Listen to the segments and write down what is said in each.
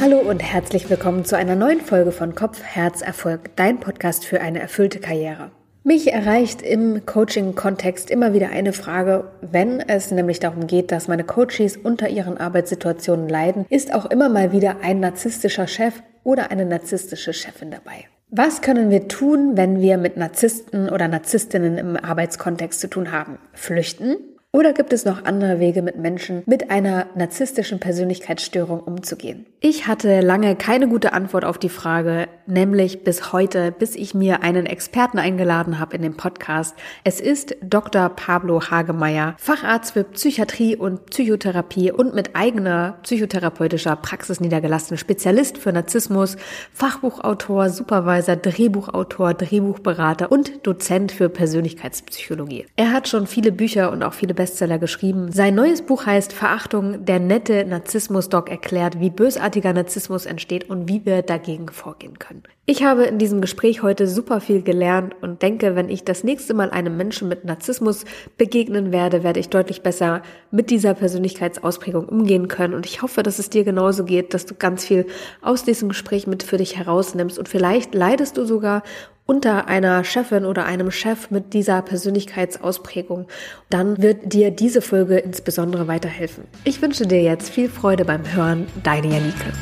Hallo und herzlich willkommen zu einer neuen Folge von Kopf, Herz, Erfolg, dein Podcast für eine erfüllte Karriere. Mich erreicht im Coaching-Kontext immer wieder eine Frage, wenn es nämlich darum geht, dass meine Coaches unter ihren Arbeitssituationen leiden, ist auch immer mal wieder ein narzisstischer Chef oder eine narzisstische Chefin dabei. Was können wir tun, wenn wir mit Narzissten oder Narzisstinnen im Arbeitskontext zu tun haben? Flüchten? Oder gibt es noch andere Wege, mit Menschen mit einer narzisstischen Persönlichkeitsstörung umzugehen? Ich hatte lange keine gute Antwort auf die Frage, nämlich bis heute, bis ich mir einen Experten eingeladen habe in dem Podcast. Es ist Dr. Pablo Hagemeyer, Facharzt für Psychiatrie und Psychotherapie und mit eigener psychotherapeutischer Praxis niedergelassen, Spezialist für Narzissmus, Fachbuchautor, Supervisor, Drehbuchautor, Drehbuchberater und Dozent für Persönlichkeitspsychologie. Er hat schon viele Bücher und auch viele Bestseller geschrieben. Sein neues Buch heißt Verachtung, der nette Narzissmus-Doc erklärt, wie bösartiger Narzissmus entsteht und wie wir dagegen vorgehen können. Ich habe in diesem Gespräch heute super viel gelernt und denke, wenn ich das nächste Mal einem Menschen mit Narzissmus begegnen werde, werde ich deutlich besser mit dieser Persönlichkeitsausprägung umgehen können. Und ich hoffe, dass es dir genauso geht, dass du ganz viel aus diesem Gespräch mit für dich herausnimmst und vielleicht leidest du sogar unter einer Chefin oder einem Chef mit dieser Persönlichkeitsausprägung, dann wird dir diese Folge insbesondere weiterhelfen. Ich wünsche dir jetzt viel Freude beim Hören. Deine Janike.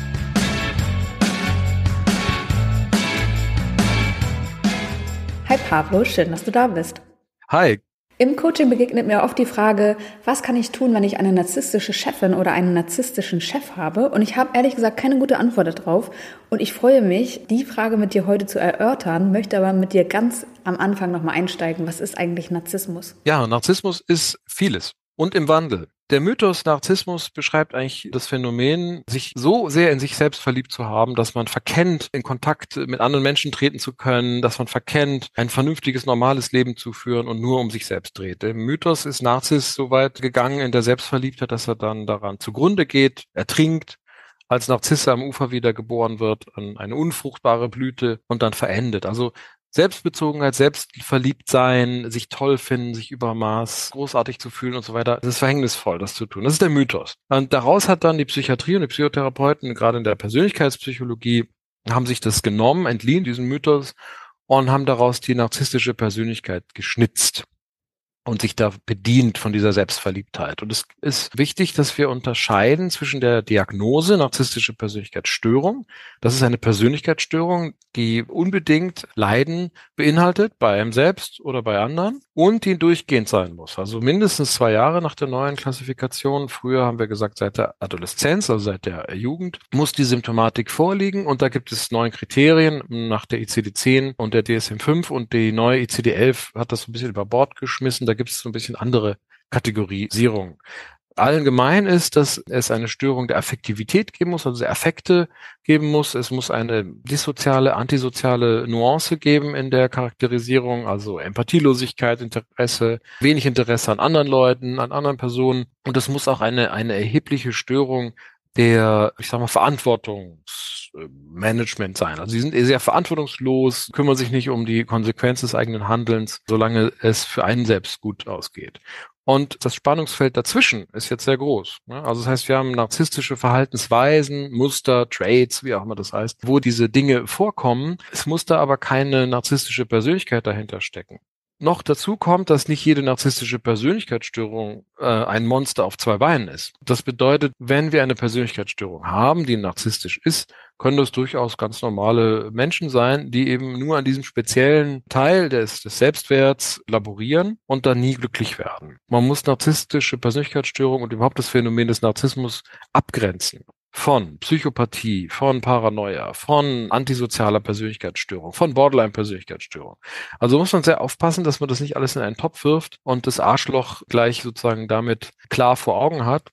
Hi Pablo, schön, dass du da bist. Hi, im Coaching begegnet mir oft die Frage, was kann ich tun, wenn ich eine narzisstische Chefin oder einen narzisstischen Chef habe? Und ich habe ehrlich gesagt keine gute Antwort darauf. Und ich freue mich, die Frage mit dir heute zu erörtern, möchte aber mit dir ganz am Anfang nochmal einsteigen. Was ist eigentlich Narzissmus? Ja, Narzissmus ist vieles und im Wandel. Der Mythos Narzissmus beschreibt eigentlich das Phänomen, sich so sehr in sich selbst verliebt zu haben, dass man verkennt, in Kontakt mit anderen Menschen treten zu können, dass man verkennt, ein vernünftiges, normales Leben zu führen und nur um sich selbst dreht. Der Mythos ist Narziss so weit gegangen in der Selbstverliebtheit, dass er dann daran zugrunde geht, ertrinkt, als Narzisse am Ufer wieder geboren wird, eine unfruchtbare Blüte und dann verendet. Also Selbstbezogenheit, selbstverliebt sein, sich toll finden, sich übermaß großartig zu fühlen und so weiter. Das ist verhängnisvoll, das zu tun. Das ist der Mythos. Und daraus hat dann die Psychiatrie und die Psychotherapeuten, gerade in der Persönlichkeitspsychologie, haben sich das genommen, entliehen, diesen Mythos, und haben daraus die narzisstische Persönlichkeit geschnitzt und sich da bedient von dieser Selbstverliebtheit. Und es ist wichtig, dass wir unterscheiden zwischen der Diagnose narzisstische Persönlichkeitsstörung. Das ist eine Persönlichkeitsstörung, die unbedingt Leiden beinhaltet, bei einem selbst oder bei anderen, und die durchgehend sein muss. Also mindestens zwei Jahre nach der neuen Klassifikation. Früher haben wir gesagt, seit der Adoleszenz, also seit der Jugend, muss die Symptomatik vorliegen. Und da gibt es neun Kriterien nach der ICD-10 und der DSM-5 und die neue ICD-11 hat das so ein bisschen über Bord geschmissen. Da gibt es so ein bisschen andere Kategorisierung allen gemein ist, dass es eine Störung der Affektivität geben muss, also der Affekte geben muss. Es muss eine dissoziale, antisoziale Nuance geben in der Charakterisierung, also Empathielosigkeit, Interesse, wenig Interesse an anderen Leuten, an anderen Personen. Und es muss auch eine, eine erhebliche Störung der, ich sag mal, Verantwortungsmanagement sein. Also sie sind sehr verantwortungslos, kümmern sich nicht um die Konsequenz des eigenen Handelns, solange es für einen selbst gut ausgeht. Und das Spannungsfeld dazwischen ist jetzt sehr groß. Ne? Also das heißt, wir haben narzisstische Verhaltensweisen, Muster, Traits, wie auch immer das heißt, wo diese Dinge vorkommen. Es muss da aber keine narzisstische Persönlichkeit dahinter stecken. Noch dazu kommt, dass nicht jede narzisstische Persönlichkeitsstörung äh, ein Monster auf zwei Beinen ist. Das bedeutet, wenn wir eine Persönlichkeitsstörung haben, die narzisstisch ist, können das durchaus ganz normale Menschen sein, die eben nur an diesem speziellen Teil des, des Selbstwerts laborieren und dann nie glücklich werden. Man muss narzisstische Persönlichkeitsstörung und überhaupt das Phänomen des Narzissmus abgrenzen von Psychopathie, von Paranoia, von antisozialer Persönlichkeitsstörung, von Borderline-Persönlichkeitsstörung. Also muss man sehr aufpassen, dass man das nicht alles in einen Topf wirft und das Arschloch gleich sozusagen damit klar vor Augen hat.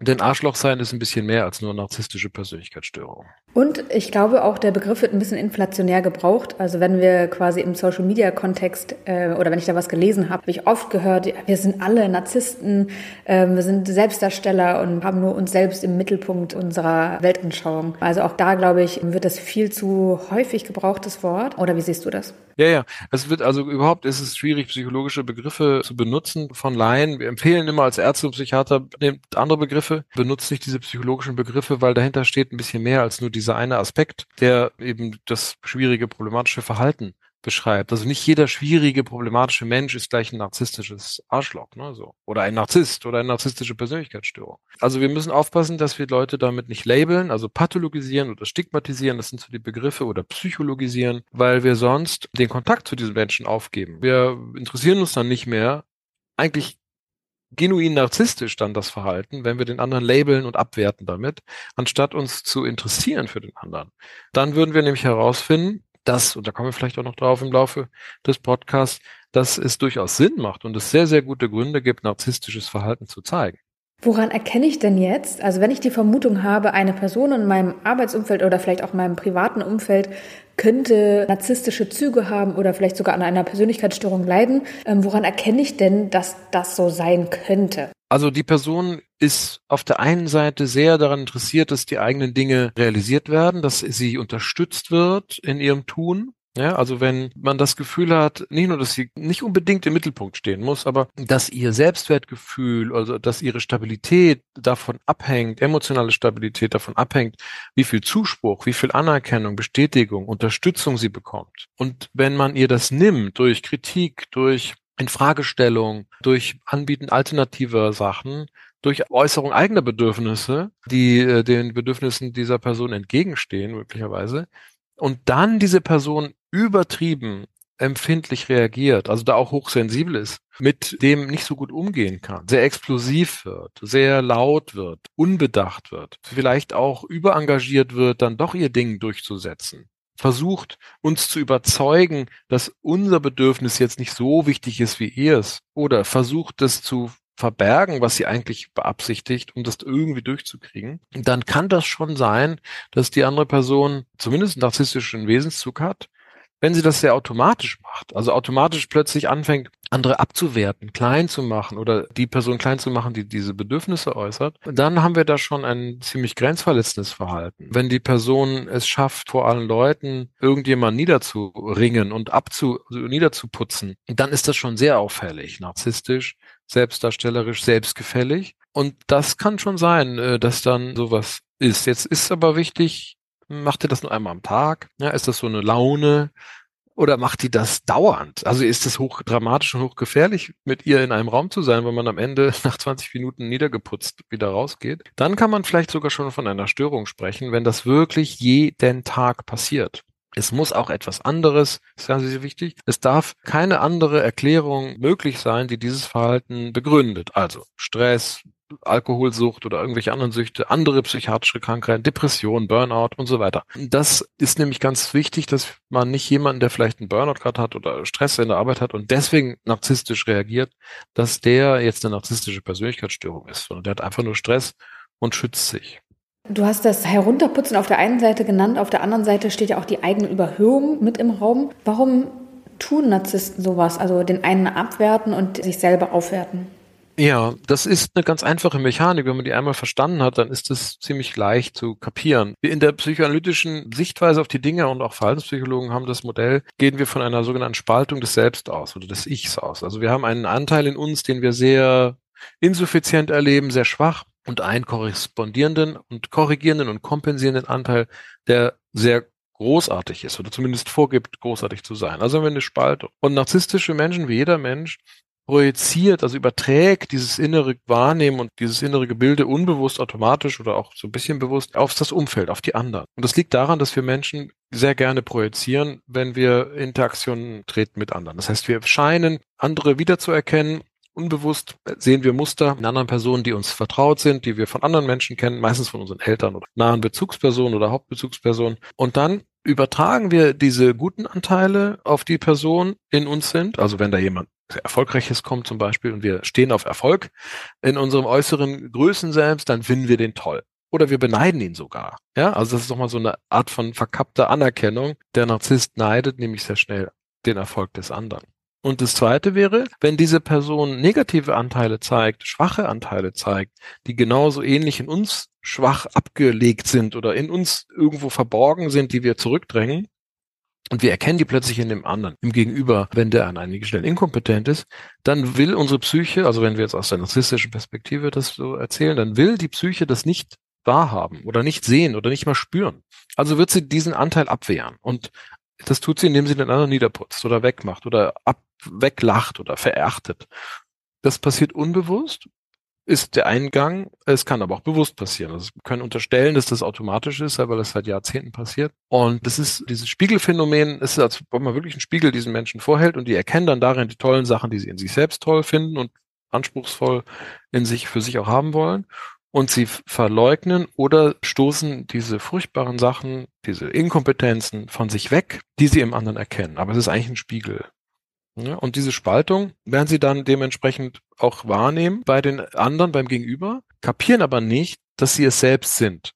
Denn Arschloch sein ist ein bisschen mehr als nur narzisstische Persönlichkeitsstörung. Und ich glaube auch, der Begriff wird ein bisschen inflationär gebraucht. Also wenn wir quasi im Social-Media-Kontext äh, oder wenn ich da was gelesen habe, habe ich oft gehört, wir sind alle Narzissten, äh, wir sind Selbstdarsteller und haben nur uns selbst im Mittelpunkt unserer Weltanschauung. Also auch da, glaube ich, wird das viel zu häufig gebrauchtes Wort. Oder wie siehst du das? Ja, ja. Es wird also überhaupt ist es schwierig, psychologische Begriffe zu benutzen von Laien. Wir empfehlen immer als Ärzte und Psychiater, nehmt andere Begriffe, benutzt nicht diese psychologischen Begriffe, weil dahinter steht ein bisschen mehr als nur dieser eine Aspekt, der eben das schwierige, problematische Verhalten beschreibt. Also nicht jeder schwierige, problematische Mensch ist gleich ein narzisstisches Arschloch, ne, so. Oder ein Narzisst oder eine narzisstische Persönlichkeitsstörung. Also wir müssen aufpassen, dass wir Leute damit nicht labeln, also pathologisieren oder stigmatisieren, das sind so die Begriffe, oder psychologisieren, weil wir sonst den Kontakt zu diesen Menschen aufgeben. Wir interessieren uns dann nicht mehr, eigentlich genuin narzisstisch dann das Verhalten, wenn wir den anderen labeln und abwerten damit, anstatt uns zu interessieren für den anderen. Dann würden wir nämlich herausfinden, dass, und da kommen wir vielleicht auch noch drauf im Laufe des Podcasts, dass es durchaus Sinn macht und es sehr, sehr gute Gründe gibt, narzisstisches Verhalten zu zeigen. Woran erkenne ich denn jetzt, also wenn ich die Vermutung habe, eine Person in meinem Arbeitsumfeld oder vielleicht auch in meinem privaten Umfeld könnte narzisstische Züge haben oder vielleicht sogar an einer Persönlichkeitsstörung leiden, ähm, woran erkenne ich denn, dass das so sein könnte? Also die Person ist auf der einen Seite sehr daran interessiert, dass die eigenen Dinge realisiert werden, dass sie unterstützt wird in ihrem Tun. Ja, also wenn man das Gefühl hat, nicht nur, dass sie nicht unbedingt im Mittelpunkt stehen muss, aber dass ihr Selbstwertgefühl, also dass ihre Stabilität davon abhängt, emotionale Stabilität davon abhängt, wie viel Zuspruch, wie viel Anerkennung, Bestätigung, Unterstützung sie bekommt. Und wenn man ihr das nimmt durch Kritik, durch Infragestellung, durch Anbieten alternativer Sachen, durch Äußerung eigener Bedürfnisse, die äh, den Bedürfnissen dieser Person entgegenstehen, möglicherweise, und dann diese Person übertrieben empfindlich reagiert, also da auch hochsensibel ist, mit dem nicht so gut umgehen kann, sehr explosiv wird, sehr laut wird, unbedacht wird, vielleicht auch überengagiert wird, dann doch ihr Ding durchzusetzen, versucht uns zu überzeugen, dass unser Bedürfnis jetzt nicht so wichtig ist wie ihrs oder versucht es zu verbergen, was sie eigentlich beabsichtigt, um das irgendwie durchzukriegen, dann kann das schon sein, dass die andere Person zumindest einen narzisstischen Wesenszug hat. Wenn sie das sehr automatisch macht, also automatisch plötzlich anfängt, andere abzuwerten, klein zu machen oder die Person klein zu machen, die diese Bedürfnisse äußert, dann haben wir da schon ein ziemlich grenzverletzendes Verhalten. Wenn die Person es schafft, vor allen Leuten irgendjemand niederzuringen und abzu, also niederzuputzen, dann ist das schon sehr auffällig, narzisstisch, selbstdarstellerisch, selbstgefällig. Und das kann schon sein, äh, dass dann sowas ist. Jetzt ist aber wichtig, macht ihr das nur einmal am Tag? Ja, ist das so eine Laune? Oder macht die das dauernd? Also ist es hochdramatisch und hochgefährlich, mit ihr in einem Raum zu sein, wenn man am Ende nach 20 Minuten niedergeputzt wieder rausgeht? Dann kann man vielleicht sogar schon von einer Störung sprechen, wenn das wirklich jeden Tag passiert. Es muss auch etwas anderes, das ist ganz wichtig. Es darf keine andere Erklärung möglich sein, die dieses Verhalten begründet. Also Stress, Alkoholsucht oder irgendwelche anderen Süchte, andere psychiatrische Krankheiten, Depression, Burnout und so weiter. Das ist nämlich ganz wichtig, dass man nicht jemanden, der vielleicht einen Burnout gerade hat oder Stress in der Arbeit hat und deswegen narzisstisch reagiert, dass der jetzt eine narzisstische Persönlichkeitsstörung ist, sondern der hat einfach nur Stress und schützt sich. Du hast das Herunterputzen auf der einen Seite genannt, auf der anderen Seite steht ja auch die eigene Überhöhung mit im Raum. Warum tun Narzissten sowas, also den einen abwerten und sich selber aufwerten? Ja, das ist eine ganz einfache Mechanik. Wenn man die einmal verstanden hat, dann ist es ziemlich leicht zu kapieren. In der psychoanalytischen Sichtweise auf die Dinge und auch Verhaltenspsychologen haben das Modell, gehen wir von einer sogenannten Spaltung des Selbst aus oder des Ichs aus. Also wir haben einen Anteil in uns, den wir sehr insuffizient erleben, sehr schwach und einen korrespondierenden und korrigierenden und kompensierenden Anteil, der sehr großartig ist oder zumindest vorgibt, großartig zu sein. Also haben wir eine Spaltung. Und narzisstische Menschen, wie jeder Mensch, projiziert, also überträgt dieses innere Wahrnehmen und dieses innere Gebilde unbewusst automatisch oder auch so ein bisschen bewusst auf das Umfeld, auf die anderen. Und das liegt daran, dass wir Menschen sehr gerne projizieren, wenn wir Interaktionen treten mit anderen. Das heißt, wir scheinen andere wiederzuerkennen Unbewusst sehen wir Muster in anderen Personen, die uns vertraut sind, die wir von anderen Menschen kennen, meistens von unseren Eltern oder nahen Bezugspersonen oder Hauptbezugspersonen. Und dann übertragen wir diese guten Anteile auf die Person in uns sind. Also wenn da jemand Erfolgreiches kommt zum Beispiel und wir stehen auf Erfolg in unserem äußeren Größen selbst, dann finden wir den toll. oder wir beneiden ihn sogar. Ja, also das ist doch mal so eine Art von verkappter Anerkennung. Der Narzisst neidet nämlich sehr schnell den Erfolg des anderen. Und das zweite wäre, wenn diese Person negative Anteile zeigt, schwache Anteile zeigt, die genauso ähnlich in uns schwach abgelegt sind oder in uns irgendwo verborgen sind, die wir zurückdrängen, und wir erkennen die plötzlich in dem anderen, im Gegenüber, wenn der an einigen Stellen inkompetent ist, dann will unsere Psyche, also wenn wir jetzt aus der narzisstischen Perspektive das so erzählen, dann will die Psyche das nicht wahrhaben oder nicht sehen oder nicht mal spüren. Also wird sie diesen Anteil abwehren. Und das tut sie, indem sie den anderen niederputzt oder wegmacht oder ab, weglacht oder verachtet. Das passiert unbewusst ist der Eingang. Es kann aber auch bewusst passieren. Also wir können unterstellen, dass das automatisch ist, weil das seit Jahrzehnten passiert. Und das ist dieses Spiegelphänomen, ist als ob man wirklich einen Spiegel diesen Menschen vorhält und die erkennen dann darin die tollen Sachen, die sie in sich selbst toll finden und anspruchsvoll in sich für sich auch haben wollen. Und sie verleugnen oder stoßen diese furchtbaren Sachen, diese Inkompetenzen von sich weg, die sie im anderen erkennen. Aber es ist eigentlich ein Spiegel. Ja, und diese Spaltung werden sie dann dementsprechend auch wahrnehmen bei den anderen, beim Gegenüber, kapieren aber nicht, dass sie es selbst sind.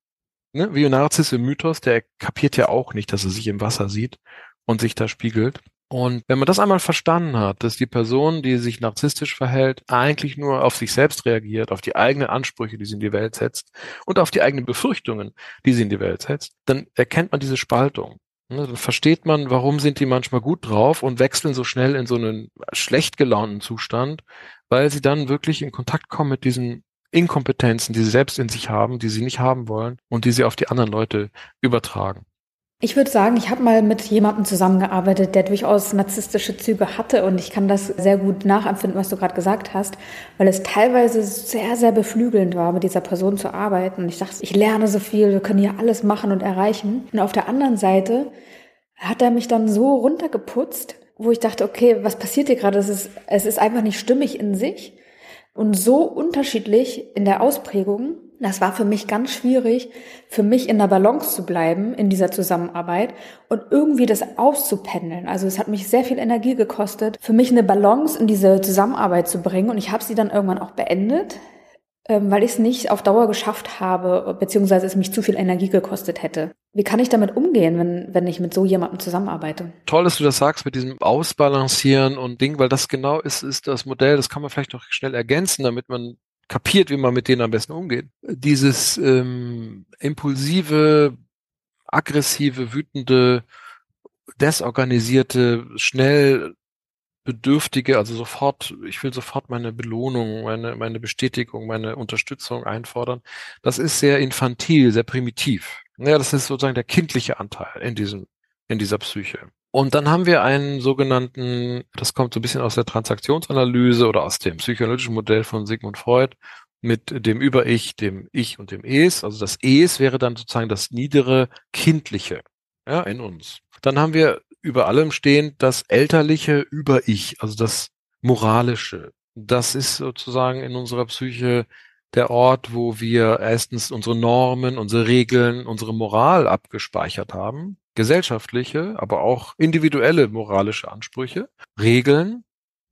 Ne? Wie Narziss im Mythos, der kapiert ja auch nicht, dass er sich im Wasser sieht und sich da spiegelt. Und wenn man das einmal verstanden hat, dass die Person, die sich narzisstisch verhält, eigentlich nur auf sich selbst reagiert, auf die eigenen Ansprüche, die sie in die Welt setzt und auf die eigenen Befürchtungen, die sie in die Welt setzt, dann erkennt man diese Spaltung. Ne, dann versteht man, warum sind die manchmal gut drauf und wechseln so schnell in so einen schlecht gelaunten Zustand, weil sie dann wirklich in Kontakt kommen mit diesen Inkompetenzen, die sie selbst in sich haben, die sie nicht haben wollen und die sie auf die anderen Leute übertragen. Ich würde sagen, ich habe mal mit jemandem zusammengearbeitet, der durchaus narzisstische Züge hatte und ich kann das sehr gut nachempfinden, was du gerade gesagt hast, weil es teilweise sehr, sehr beflügelnd war, mit dieser Person zu arbeiten. Und ich dachte, ich lerne so viel, wir können hier alles machen und erreichen. Und auf der anderen Seite hat er mich dann so runtergeputzt, wo ich dachte, okay, was passiert hier gerade? Es ist, es ist einfach nicht stimmig in sich und so unterschiedlich in der Ausprägung, das war für mich ganz schwierig, für mich in der Balance zu bleiben in dieser Zusammenarbeit und irgendwie das auszupendeln. Also es hat mich sehr viel Energie gekostet, für mich eine Balance in diese Zusammenarbeit zu bringen. Und ich habe sie dann irgendwann auch beendet, weil ich es nicht auf Dauer geschafft habe, beziehungsweise es mich zu viel Energie gekostet hätte. Wie kann ich damit umgehen, wenn, wenn ich mit so jemandem zusammenarbeite? Toll, dass du das sagst mit diesem Ausbalancieren und Ding, weil das genau ist, ist das Modell, das kann man vielleicht noch schnell ergänzen, damit man kapiert, wie man mit denen am besten umgeht. Dieses ähm, impulsive, aggressive, wütende, desorganisierte, schnell bedürftige, also sofort, ich will sofort meine Belohnung, meine, meine Bestätigung, meine Unterstützung einfordern. Das ist sehr infantil, sehr primitiv. Ja, das ist sozusagen der kindliche Anteil in diesem, in dieser Psyche. Und dann haben wir einen sogenannten, das kommt so ein bisschen aus der Transaktionsanalyse oder aus dem psychoanalytischen Modell von Sigmund Freud, mit dem Über-Ich, dem Ich und dem Es. Also das Es wäre dann sozusagen das niedere Kindliche ja, in uns. Dann haben wir über allem stehend das elterliche Über-Ich, also das Moralische. Das ist sozusagen in unserer Psyche der Ort, wo wir erstens unsere Normen, unsere Regeln, unsere Moral abgespeichert haben gesellschaftliche, aber auch individuelle moralische Ansprüche, Regeln.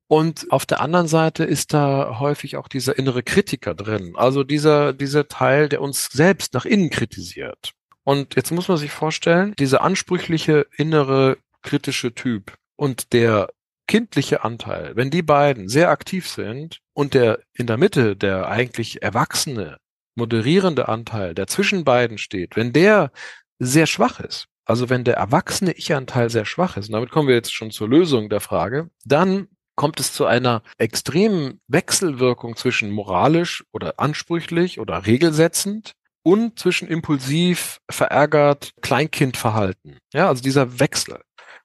Und auf der anderen Seite ist da häufig auch dieser innere Kritiker drin, also dieser, dieser Teil, der uns selbst nach innen kritisiert. Und jetzt muss man sich vorstellen, dieser ansprüchliche innere kritische Typ und der kindliche Anteil, wenn die beiden sehr aktiv sind und der in der Mitte, der eigentlich erwachsene, moderierende Anteil, der zwischen beiden steht, wenn der sehr schwach ist, also wenn der erwachsene Ich-Anteil sehr schwach ist, und damit kommen wir jetzt schon zur Lösung der Frage, dann kommt es zu einer extremen Wechselwirkung zwischen moralisch oder ansprüchlich oder regelsetzend und zwischen impulsiv, verärgert, Kleinkindverhalten. Ja, also dieser Wechsel.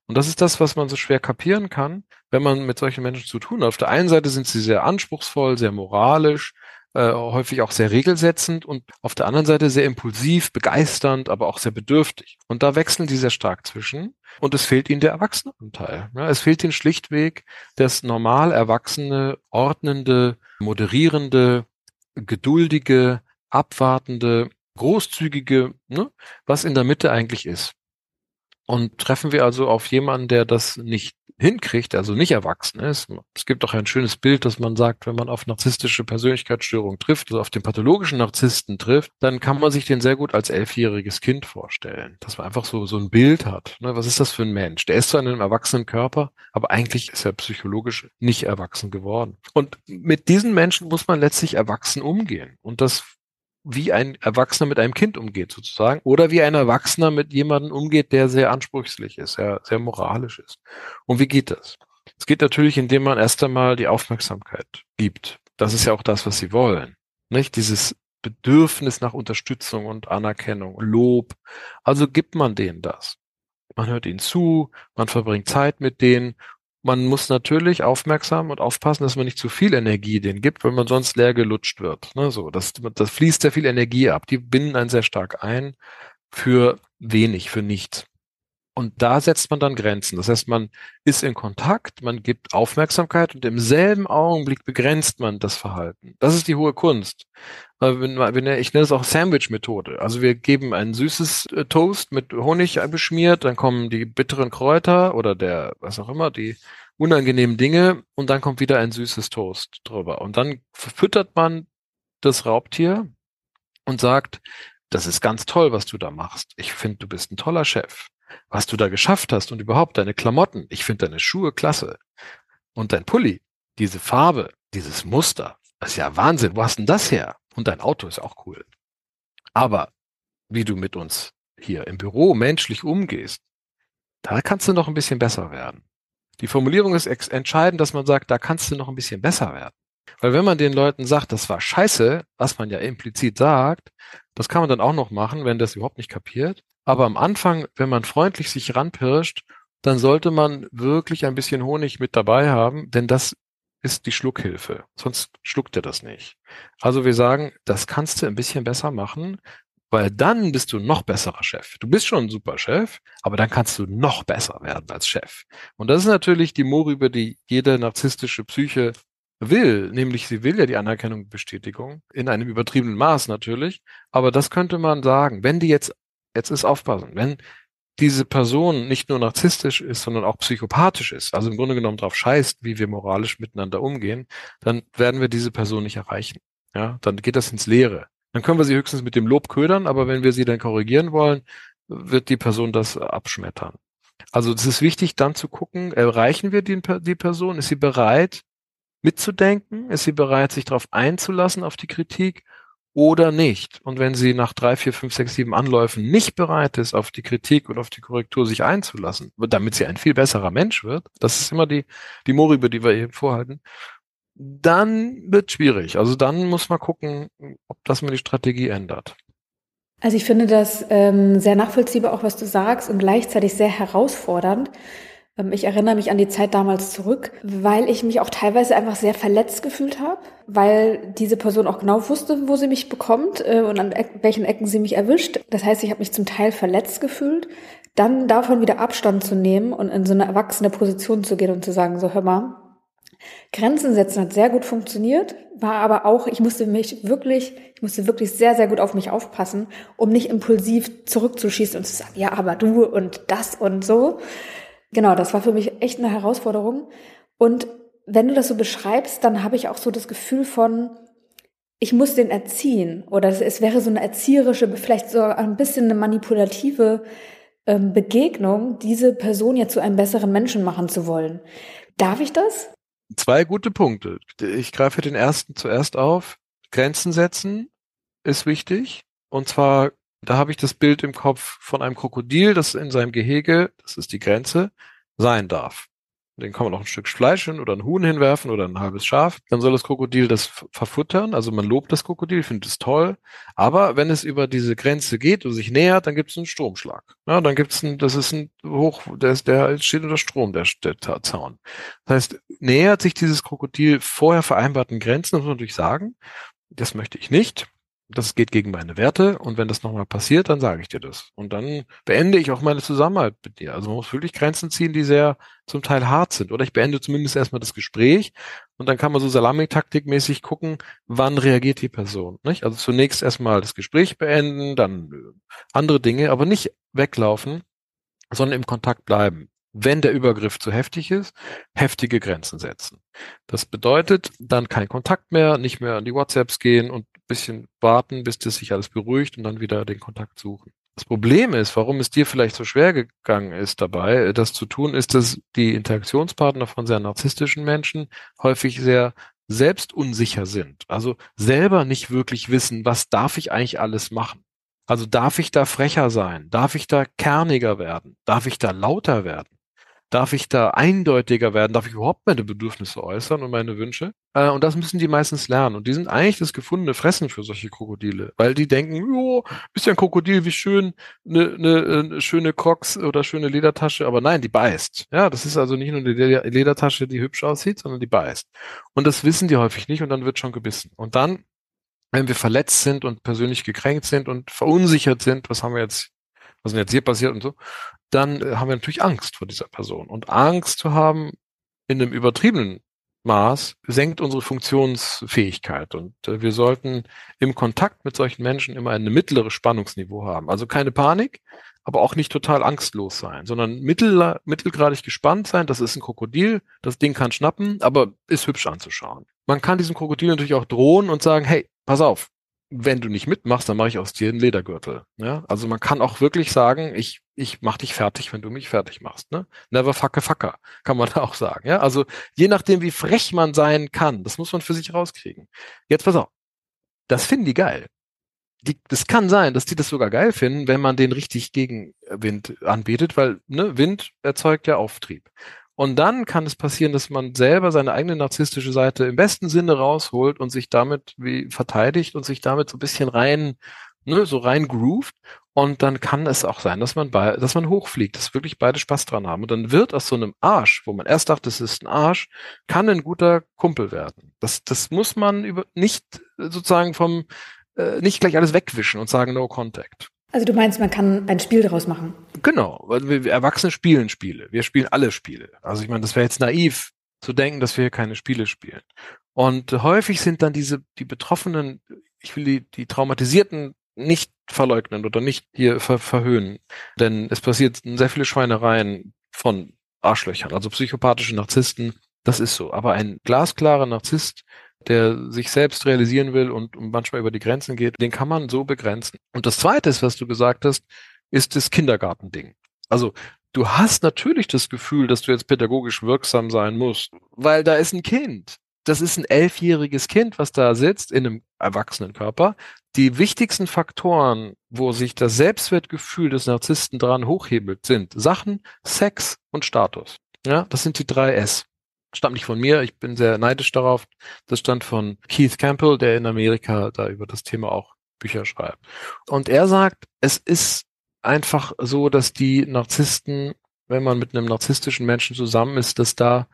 Und das ist das, was man so schwer kapieren kann, wenn man mit solchen Menschen zu tun hat. Auf der einen Seite sind sie sehr anspruchsvoll, sehr moralisch, äh, häufig auch sehr regelsetzend und auf der anderen Seite sehr impulsiv, begeisternd, aber auch sehr bedürftig. Und da wechseln die sehr stark zwischen. Und es fehlt ihnen der Erwachsenenanteil. Ja, es fehlt ihnen schlichtweg das normal erwachsene, ordnende, moderierende, geduldige, abwartende, großzügige, ne, was in der Mitte eigentlich ist. Und treffen wir also auf jemanden, der das nicht hinkriegt, also nicht erwachsen ist. Es gibt auch ein schönes Bild, dass man sagt, wenn man auf narzisstische Persönlichkeitsstörungen trifft, also auf den pathologischen Narzissten trifft, dann kann man sich den sehr gut als elfjähriges Kind vorstellen, dass man einfach so, so ein Bild hat. Ne? Was ist das für ein Mensch? Der ist zwar in einem erwachsenen Körper, aber eigentlich ist er psychologisch nicht erwachsen geworden. Und mit diesen Menschen muss man letztlich erwachsen umgehen. Und das wie ein Erwachsener mit einem Kind umgeht sozusagen oder wie ein Erwachsener mit jemandem umgeht, der sehr anspruchslich ist, sehr, sehr moralisch ist. Und wie geht das? Es geht natürlich, indem man erst einmal die Aufmerksamkeit gibt. Das ist ja auch das, was sie wollen. Nicht dieses Bedürfnis nach Unterstützung und Anerkennung, Lob. Also gibt man denen das. Man hört ihnen zu, man verbringt Zeit mit denen man muss natürlich aufmerksam und aufpassen, dass man nicht zu viel Energie denen gibt, weil man sonst leer gelutscht wird. Ne, so, das, das fließt sehr viel Energie ab. Die binden einen sehr stark ein für wenig, für nichts. Und da setzt man dann Grenzen. Das heißt, man ist in Kontakt, man gibt Aufmerksamkeit und im selben Augenblick begrenzt man das Verhalten. Das ist die hohe Kunst. Ich nenne es auch Sandwich-Methode. Also wir geben ein süßes äh, Toast mit Honig beschmiert, dann kommen die bitteren Kräuter oder der, was auch immer, die unangenehmen Dinge und dann kommt wieder ein süßes Toast drüber. Und dann füttert man das Raubtier und sagt, das ist ganz toll, was du da machst. Ich finde, du bist ein toller Chef was du da geschafft hast und überhaupt deine Klamotten. Ich finde deine Schuhe klasse. Und dein Pulli, diese Farbe, dieses Muster, das ist ja Wahnsinn. Wo hast denn das her? Und dein Auto ist auch cool. Aber wie du mit uns hier im Büro menschlich umgehst, da kannst du noch ein bisschen besser werden. Die Formulierung ist entscheidend, dass man sagt, da kannst du noch ein bisschen besser werden. Weil wenn man den Leuten sagt, das war scheiße, was man ja implizit sagt, das kann man dann auch noch machen, wenn das überhaupt nicht kapiert. Aber am Anfang, wenn man freundlich sich ranpirscht, dann sollte man wirklich ein bisschen Honig mit dabei haben, denn das ist die Schluckhilfe. Sonst schluckt er das nicht. Also wir sagen, das kannst du ein bisschen besser machen, weil dann bist du noch besserer Chef. Du bist schon ein super Chef, aber dann kannst du noch besser werden als Chef. Und das ist natürlich die Mohrrübe, die jede narzisstische Psyche will, nämlich sie will ja die Anerkennung Bestätigung, in einem übertriebenen Maß natürlich, aber das könnte man sagen, wenn die jetzt jetzt ist aufpassen, wenn diese Person nicht nur narzisstisch ist, sondern auch psychopathisch ist, also im Grunde genommen darauf scheißt, wie wir moralisch miteinander umgehen, dann werden wir diese Person nicht erreichen. Ja, dann geht das ins Leere. Dann können wir sie höchstens mit dem Lob ködern, aber wenn wir sie dann korrigieren wollen, wird die Person das abschmettern. Also es ist wichtig, dann zu gucken, erreichen wir die, die Person? Ist sie bereit, mitzudenken? Ist sie bereit, sich darauf einzulassen, auf die Kritik? oder nicht. Und wenn sie nach drei, vier, fünf, sechs, sieben Anläufen nicht bereit ist, auf die Kritik und auf die Korrektur sich einzulassen, damit sie ein viel besserer Mensch wird, das ist immer die, die Moribe, die wir eben vorhalten, dann wird schwierig. Also dann muss man gucken, ob das mal die Strategie ändert. Also ich finde das ähm, sehr nachvollziehbar, auch was du sagst, und gleichzeitig sehr herausfordernd, ich erinnere mich an die Zeit damals zurück, weil ich mich auch teilweise einfach sehr verletzt gefühlt habe, weil diese Person auch genau wusste, wo sie mich bekommt äh, und an welchen Ecken sie mich erwischt. Das heißt, ich habe mich zum Teil verletzt gefühlt, dann davon wieder Abstand zu nehmen und in so eine erwachsene Position zu gehen und zu sagen, so hör mal, Grenzen setzen hat sehr gut funktioniert, war aber auch, ich musste mich wirklich, ich musste wirklich sehr, sehr gut auf mich aufpassen, um nicht impulsiv zurückzuschießen und zu sagen, ja, aber du und das und so, Genau, das war für mich echt eine Herausforderung. Und wenn du das so beschreibst, dann habe ich auch so das Gefühl von, ich muss den erziehen oder es wäre so eine erzieherische, vielleicht so ein bisschen eine manipulative ähm, Begegnung, diese Person jetzt zu einem besseren Menschen machen zu wollen. Darf ich das? Zwei gute Punkte. Ich greife den ersten zuerst auf. Grenzen setzen ist wichtig. Und zwar da habe ich das Bild im Kopf von einem Krokodil, das in seinem Gehege, das ist die Grenze, sein darf. Den kann man noch ein Stück Fleisch hin oder ein Huhn hinwerfen oder ein halbes Schaf. Dann soll das Krokodil das verfuttern. Also man lobt das Krokodil, findet es toll. Aber wenn es über diese Grenze geht und sich nähert, dann gibt es einen Stromschlag. Ja, dann gibt es ein, das ist ein Hoch, der, ist, der steht unter Strom, der, der Zaun. Das heißt, nähert sich dieses Krokodil vorher vereinbarten Grenzen, muss man natürlich sagen. Das möchte ich nicht das geht gegen meine Werte und wenn das nochmal passiert, dann sage ich dir das. Und dann beende ich auch meine Zusammenarbeit mit dir. Also man muss wirklich Grenzen ziehen, die sehr zum Teil hart sind. Oder ich beende zumindest erstmal das Gespräch und dann kann man so Salami-Taktik-mäßig gucken, wann reagiert die Person. Nicht? Also zunächst erstmal das Gespräch beenden, dann äh, andere Dinge, aber nicht weglaufen sondern im Kontakt bleiben. Wenn der Übergriff zu heftig ist, heftige Grenzen setzen. Das bedeutet, dann kein Kontakt mehr, nicht mehr an die WhatsApps gehen und bisschen warten, bis das sich alles beruhigt und dann wieder den Kontakt suchen. Das Problem ist, warum es dir vielleicht so schwer gegangen ist dabei, das zu tun, ist, dass die Interaktionspartner von sehr narzisstischen Menschen häufig sehr selbstunsicher sind. Also selber nicht wirklich wissen, was darf ich eigentlich alles machen. Also darf ich da frecher sein? Darf ich da kerniger werden? Darf ich da lauter werden? Darf ich da eindeutiger werden? Darf ich überhaupt meine Bedürfnisse äußern und meine Wünsche? Äh, und das müssen die meistens lernen. Und die sind eigentlich das gefundene Fressen für solche Krokodile, weil die denken, jo, ist ja ein Krokodil, wie schön, eine ne, ne schöne Crocs oder schöne Ledertasche. Aber nein, die beißt. Ja, das ist also nicht nur die Ledertasche, die hübsch aussieht, sondern die beißt. Und das wissen die häufig nicht und dann wird schon gebissen. Und dann, wenn wir verletzt sind und persönlich gekränkt sind und verunsichert sind, was haben wir jetzt was denn jetzt hier passiert und so, dann äh, haben wir natürlich Angst vor dieser Person. Und Angst zu haben in einem übertriebenen Maß senkt unsere Funktionsfähigkeit. Und äh, wir sollten im Kontakt mit solchen Menschen immer ein mittleres Spannungsniveau haben. Also keine Panik, aber auch nicht total angstlos sein, sondern mittel, mittelgradig gespannt sein. Das ist ein Krokodil, das Ding kann schnappen, aber ist hübsch anzuschauen. Man kann diesem Krokodil natürlich auch drohen und sagen, hey, pass auf, wenn du nicht mitmachst, dann mache ich aus dir einen Ledergürtel. Ja? Also man kann auch wirklich sagen, ich, ich mach dich fertig, wenn du mich fertig machst. Ne? Never fuck a fucker, kann man auch sagen. Ja? Also je nachdem, wie frech man sein kann, das muss man für sich rauskriegen. Jetzt pass auf, das finden die geil. Die, das kann sein, dass die das sogar geil finden, wenn man den richtig Gegenwind anbietet, weil ne, Wind erzeugt ja Auftrieb. Und dann kann es passieren, dass man selber seine eigene narzisstische Seite im besten Sinne rausholt und sich damit wie verteidigt und sich damit so ein bisschen rein, ne, so rein groovt. Und dann kann es auch sein, dass man bei, dass man hochfliegt, dass wirklich beide Spaß dran haben. Und dann wird aus so einem Arsch, wo man erst dachte, es ist ein Arsch, kann ein guter Kumpel werden. Das, das muss man über, nicht sozusagen vom, äh, nicht gleich alles wegwischen und sagen, no contact. Also du meinst, man kann ein Spiel daraus machen? Genau, weil wir Erwachsene spielen Spiele. Wir spielen alle Spiele. Also ich meine, das wäre jetzt naiv zu denken, dass wir hier keine Spiele spielen. Und häufig sind dann diese, die Betroffenen, ich will die, die Traumatisierten nicht verleugnen oder nicht hier ver verhöhnen. Denn es passiert sehr viele Schweinereien von Arschlöchern, also psychopathische Narzissten. Das ist so. Aber ein glasklarer Narzisst der sich selbst realisieren will und manchmal über die Grenzen geht, den kann man so begrenzen. Und das Zweite ist, was du gesagt hast, ist das Kindergartending. Also du hast natürlich das Gefühl, dass du jetzt pädagogisch wirksam sein musst, weil da ist ein Kind. Das ist ein elfjähriges Kind, was da sitzt in einem erwachsenen Körper. Die wichtigsten Faktoren, wo sich das Selbstwertgefühl des Narzissten dran hochhebelt, sind Sachen, Sex und Status. Ja, das sind die drei S stammt nicht von mir, ich bin sehr neidisch darauf. Das stand von Keith Campbell, der in Amerika da über das Thema auch Bücher schreibt. Und er sagt, es ist einfach so, dass die Narzissten, wenn man mit einem narzisstischen Menschen zusammen ist, dass da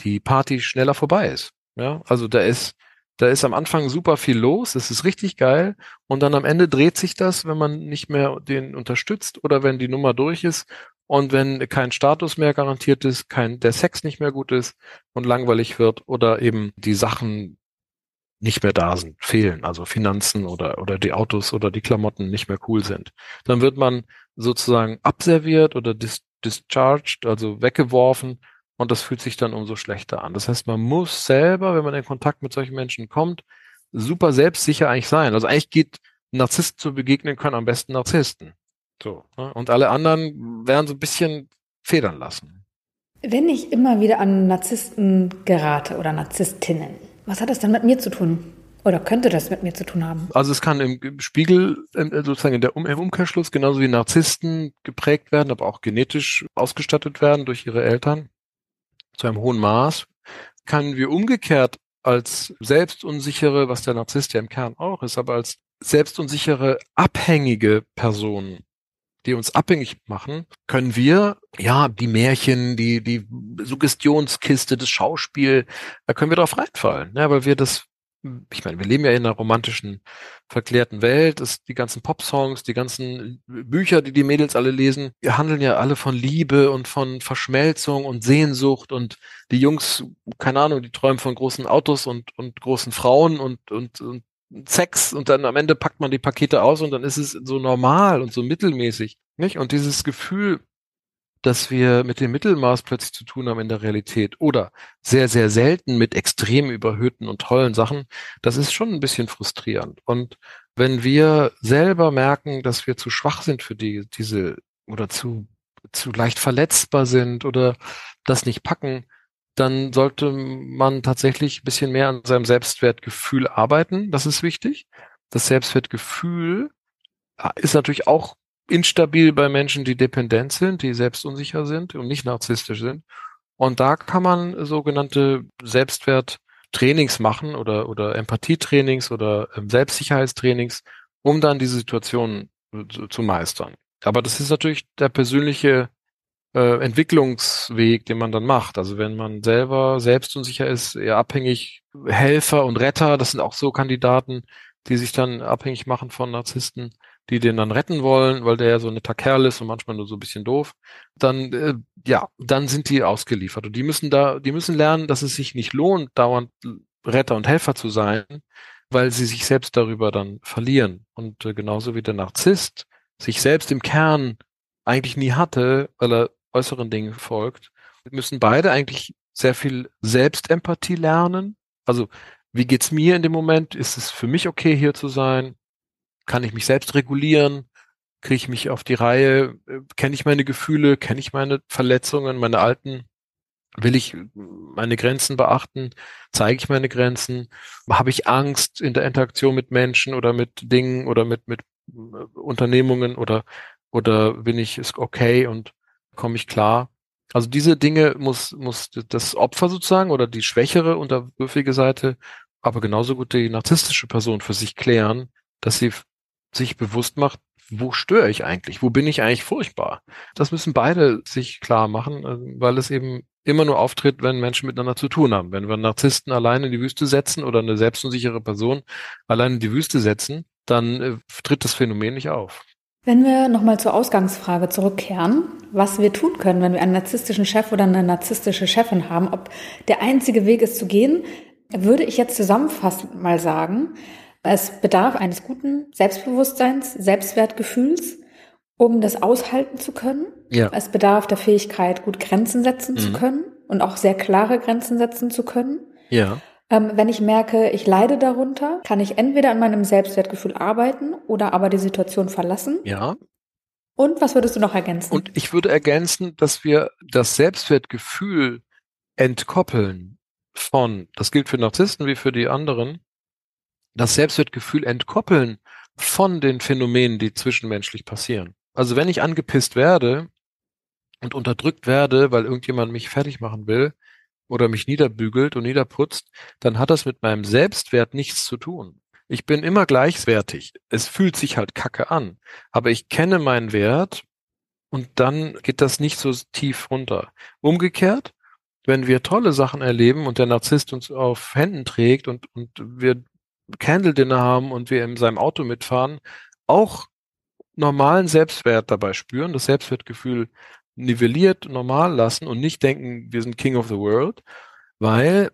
die Party schneller vorbei ist. Ja, also da ist, da ist am Anfang super viel los, es ist richtig geil und dann am Ende dreht sich das, wenn man nicht mehr den unterstützt oder wenn die Nummer durch ist und wenn kein Status mehr garantiert ist, kein, der Sex nicht mehr gut ist und langweilig wird oder eben die Sachen nicht mehr da sind, fehlen, also Finanzen oder, oder die Autos oder die Klamotten nicht mehr cool sind, dann wird man sozusagen abserviert oder dis discharged, also weggeworfen und das fühlt sich dann umso schlechter an. Das heißt, man muss selber, wenn man in Kontakt mit solchen Menschen kommt, super selbstsicher eigentlich sein. Also eigentlich geht Narzissten zu begegnen können am besten Narzissten. So. Ne? Und alle anderen werden so ein bisschen federn lassen. Wenn ich immer wieder an Narzissten gerate oder Narzisstinnen, was hat das dann mit mir zu tun? Oder könnte das mit mir zu tun haben? Also es kann im Spiegel, äh, sozusagen in der um im Umkehrschluss, genauso wie Narzissten geprägt werden, aber auch genetisch ausgestattet werden durch ihre Eltern zu einem hohen Maß, können wir umgekehrt als selbstunsichere, was der Narzisst ja im Kern auch ist, aber als selbstunsichere, abhängige Personen die uns abhängig machen, können wir, ja, die Märchen, die, die Suggestionskiste, das Schauspiel, da können wir drauf reinfallen, ja, weil wir das, ich meine, wir leben ja in einer romantischen, verklärten Welt, das, die ganzen Popsongs, die ganzen Bücher, die die Mädels alle lesen, die handeln ja alle von Liebe und von Verschmelzung und Sehnsucht und die Jungs, keine Ahnung, die träumen von großen Autos und, und großen Frauen und, und, und Sex und dann am Ende packt man die Pakete aus und dann ist es so normal und so mittelmäßig, nicht? Und dieses Gefühl, dass wir mit dem Mittelmaß plötzlich zu tun haben in der Realität oder sehr, sehr selten mit extrem überhöhten und tollen Sachen, das ist schon ein bisschen frustrierend. Und wenn wir selber merken, dass wir zu schwach sind für die, diese oder zu, zu leicht verletzbar sind oder das nicht packen, dann sollte man tatsächlich ein bisschen mehr an seinem Selbstwertgefühl arbeiten. Das ist wichtig. Das Selbstwertgefühl ist natürlich auch instabil bei Menschen, die dependent sind, die selbstunsicher sind und nicht narzisstisch sind. Und da kann man sogenannte Selbstwerttrainings machen oder, oder Empathietrainings oder ähm, Selbstsicherheitstrainings, um dann diese Situation zu, zu meistern. Aber das ist natürlich der persönliche äh, Entwicklungsweg, den man dann macht. Also wenn man selber selbstunsicher ist, eher abhängig, Helfer und Retter, das sind auch so Kandidaten, die sich dann abhängig machen von Narzissten, die den dann retten wollen, weil der ja so ein netter Kerl ist und manchmal nur so ein bisschen doof, dann äh, ja, dann sind die ausgeliefert und die müssen da, die müssen lernen, dass es sich nicht lohnt, dauernd Retter und Helfer zu sein, weil sie sich selbst darüber dann verlieren und äh, genauso wie der Narzisst sich selbst im Kern eigentlich nie hatte, weil er äußeren Dingen folgt, müssen beide eigentlich sehr viel Selbstempathie lernen. Also wie geht's mir in dem Moment? Ist es für mich okay, hier zu sein? Kann ich mich selbst regulieren? Kriege ich mich auf die Reihe? Kenne ich meine Gefühle? Kenne ich meine Verletzungen, meine alten? Will ich meine Grenzen beachten? Zeige ich meine Grenzen? Habe ich Angst in der Interaktion mit Menschen oder mit Dingen oder mit, mit äh, Unternehmungen oder, oder bin ich ist okay und komme ich klar? Also diese Dinge muss, muss das Opfer sozusagen oder die schwächere, unterwürfige Seite, aber genauso gut die narzisstische Person für sich klären, dass sie sich bewusst macht, wo störe ich eigentlich? Wo bin ich eigentlich furchtbar? Das müssen beide sich klar machen, äh, weil es eben immer nur auftritt, wenn Menschen miteinander zu tun haben. Wenn wir Narzissten allein in die Wüste setzen oder eine selbstunsichere Person allein in die Wüste setzen, dann äh, tritt das Phänomen nicht auf. Wenn wir nochmal zur Ausgangsfrage zurückkehren, was wir tun können, wenn wir einen narzisstischen Chef oder eine narzisstische Chefin haben, ob der einzige Weg ist zu gehen, würde ich jetzt zusammenfassend mal sagen, es bedarf eines guten Selbstbewusstseins, Selbstwertgefühls, um das aushalten zu können. Ja. Es bedarf der Fähigkeit, gut Grenzen setzen mhm. zu können und auch sehr klare Grenzen setzen zu können. Ja. Ähm, wenn ich merke, ich leide darunter, kann ich entweder an meinem Selbstwertgefühl arbeiten oder aber die Situation verlassen. Ja. Und was würdest du noch ergänzen? Und ich würde ergänzen, dass wir das Selbstwertgefühl entkoppeln von, das gilt für Narzissten wie für die anderen, das Selbstwertgefühl entkoppeln von den Phänomenen, die zwischenmenschlich passieren. Also wenn ich angepisst werde und unterdrückt werde, weil irgendjemand mich fertig machen will oder mich niederbügelt und niederputzt, dann hat das mit meinem Selbstwert nichts zu tun. Ich bin immer gleichwertig. Es fühlt sich halt kacke an. Aber ich kenne meinen Wert und dann geht das nicht so tief runter. Umgekehrt, wenn wir tolle Sachen erleben und der Narzisst uns auf Händen trägt und, und wir Candle Dinner haben und wir in seinem Auto mitfahren, auch normalen Selbstwert dabei spüren, das Selbstwertgefühl nivelliert, normal lassen und nicht denken, wir sind King of the World, weil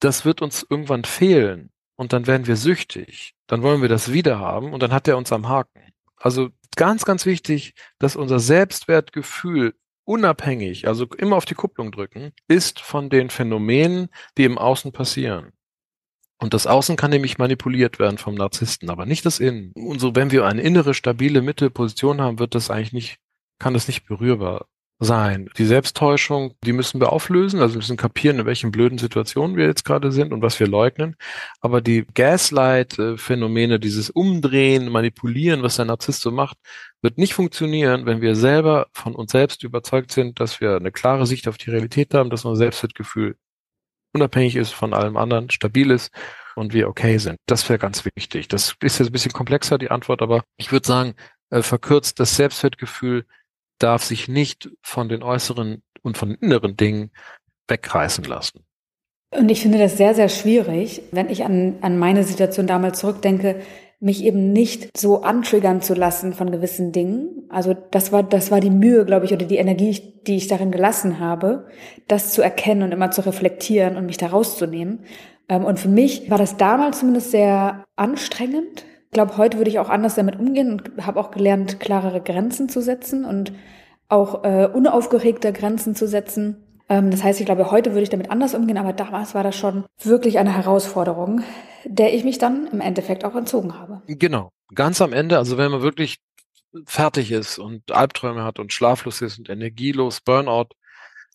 das wird uns irgendwann fehlen und dann werden wir süchtig. Dann wollen wir das wieder haben und dann hat er uns am Haken. Also ganz, ganz wichtig, dass unser Selbstwertgefühl unabhängig, also immer auf die Kupplung drücken, ist von den Phänomenen, die im Außen passieren. Und das Außen kann nämlich manipuliert werden vom Narzissten, aber nicht das Innen. Und so, wenn wir eine innere, stabile Mittelposition haben, wird das eigentlich nicht, kann das nicht berührbar sein. Die Selbsttäuschung, die müssen wir auflösen, also müssen kapieren, in welchen blöden Situationen wir jetzt gerade sind und was wir leugnen. Aber die Gaslight-Phänomene, dieses Umdrehen, Manipulieren, was der Narzisst so macht, wird nicht funktionieren, wenn wir selber von uns selbst überzeugt sind, dass wir eine klare Sicht auf die Realität haben, dass unser Selbstwertgefühl unabhängig ist von allem anderen, stabil ist und wir okay sind. Das wäre ganz wichtig. Das ist jetzt ein bisschen komplexer, die Antwort, aber ich würde sagen, äh, verkürzt, das Selbstwertgefühl darf sich nicht von den äußeren und von den inneren Dingen wegreißen lassen. Und ich finde das sehr, sehr schwierig, wenn ich an, an meine Situation damals zurückdenke, mich eben nicht so antriggern zu lassen von gewissen Dingen. Also das war, das war die Mühe, glaube ich, oder die Energie, die ich darin gelassen habe, das zu erkennen und immer zu reflektieren und mich da rauszunehmen. Ähm, und für mich war das damals zumindest sehr anstrengend. Ich glaube, heute würde ich auch anders damit umgehen und habe auch gelernt, klarere Grenzen zu setzen und auch äh, unaufgeregter Grenzen zu setzen. Ähm, das heißt, ich glaube, heute würde ich damit anders umgehen, aber damals war das schon wirklich eine Herausforderung, der ich mich dann im Endeffekt auch entzogen habe. Genau. Ganz am Ende, also wenn man wirklich fertig ist und Albträume hat und schlaflos ist und energielos, Burnout,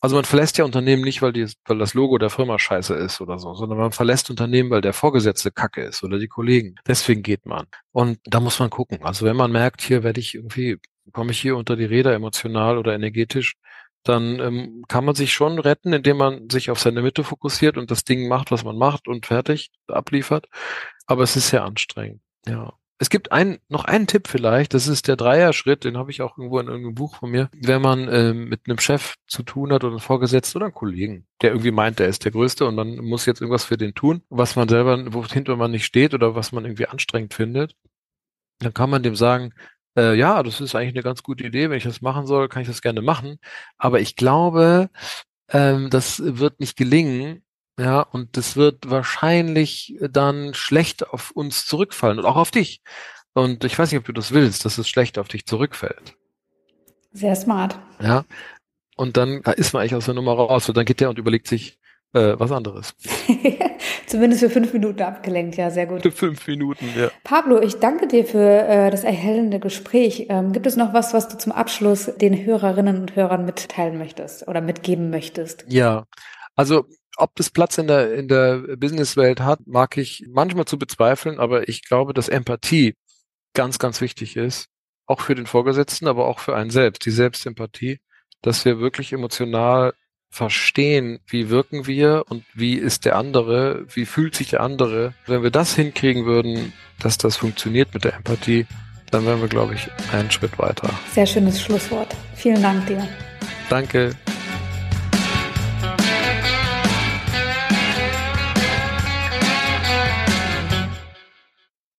also man verlässt ja Unternehmen nicht, weil, die, weil das Logo der Firma scheiße ist oder so, sondern man verlässt Unternehmen, weil der Vorgesetzte kacke ist oder die Kollegen. Deswegen geht man. Und da muss man gucken. Also wenn man merkt, hier werde ich irgendwie, komme ich hier unter die Räder emotional oder energetisch, dann ähm, kann man sich schon retten, indem man sich auf seine Mitte fokussiert und das Ding macht, was man macht und fertig abliefert. Aber es ist sehr anstrengend. Ja. Es gibt ein, noch einen Tipp vielleicht, das ist der Dreier-Schritt, den habe ich auch irgendwo in irgendeinem Buch von mir. Wenn man äh, mit einem Chef zu tun hat oder einem Vorgesetzten oder einem Kollegen, der irgendwie meint, der ist der Größte und man muss jetzt irgendwas für den tun, was man selber, wohinter man nicht steht oder was man irgendwie anstrengend findet, dann kann man dem sagen, äh, ja, das ist eigentlich eine ganz gute Idee, wenn ich das machen soll, kann ich das gerne machen. Aber ich glaube, ähm, das wird nicht gelingen, ja, und das wird wahrscheinlich dann schlecht auf uns zurückfallen und auch auf dich. Und ich weiß nicht, ob du das willst, dass es schlecht auf dich zurückfällt. Sehr smart. Ja. Und dann ist man eigentlich aus der Nummer raus. Und dann geht der und überlegt sich äh, was anderes. Zumindest für fünf Minuten abgelenkt, ja, sehr gut. Für fünf Minuten, ja. Pablo, ich danke dir für äh, das erhellende Gespräch. Ähm, gibt es noch was, was du zum Abschluss den Hörerinnen und Hörern mitteilen möchtest oder mitgeben möchtest? Ja, also ob das Platz in der, in der Businesswelt hat, mag ich manchmal zu bezweifeln, aber ich glaube, dass Empathie ganz, ganz wichtig ist. Auch für den Vorgesetzten, aber auch für einen selbst, die Selbstempathie, dass wir wirklich emotional verstehen, wie wirken wir und wie ist der andere, wie fühlt sich der andere. Wenn wir das hinkriegen würden, dass das funktioniert mit der Empathie, dann wären wir, glaube ich, einen Schritt weiter. Sehr schönes Schlusswort. Vielen Dank dir. Danke.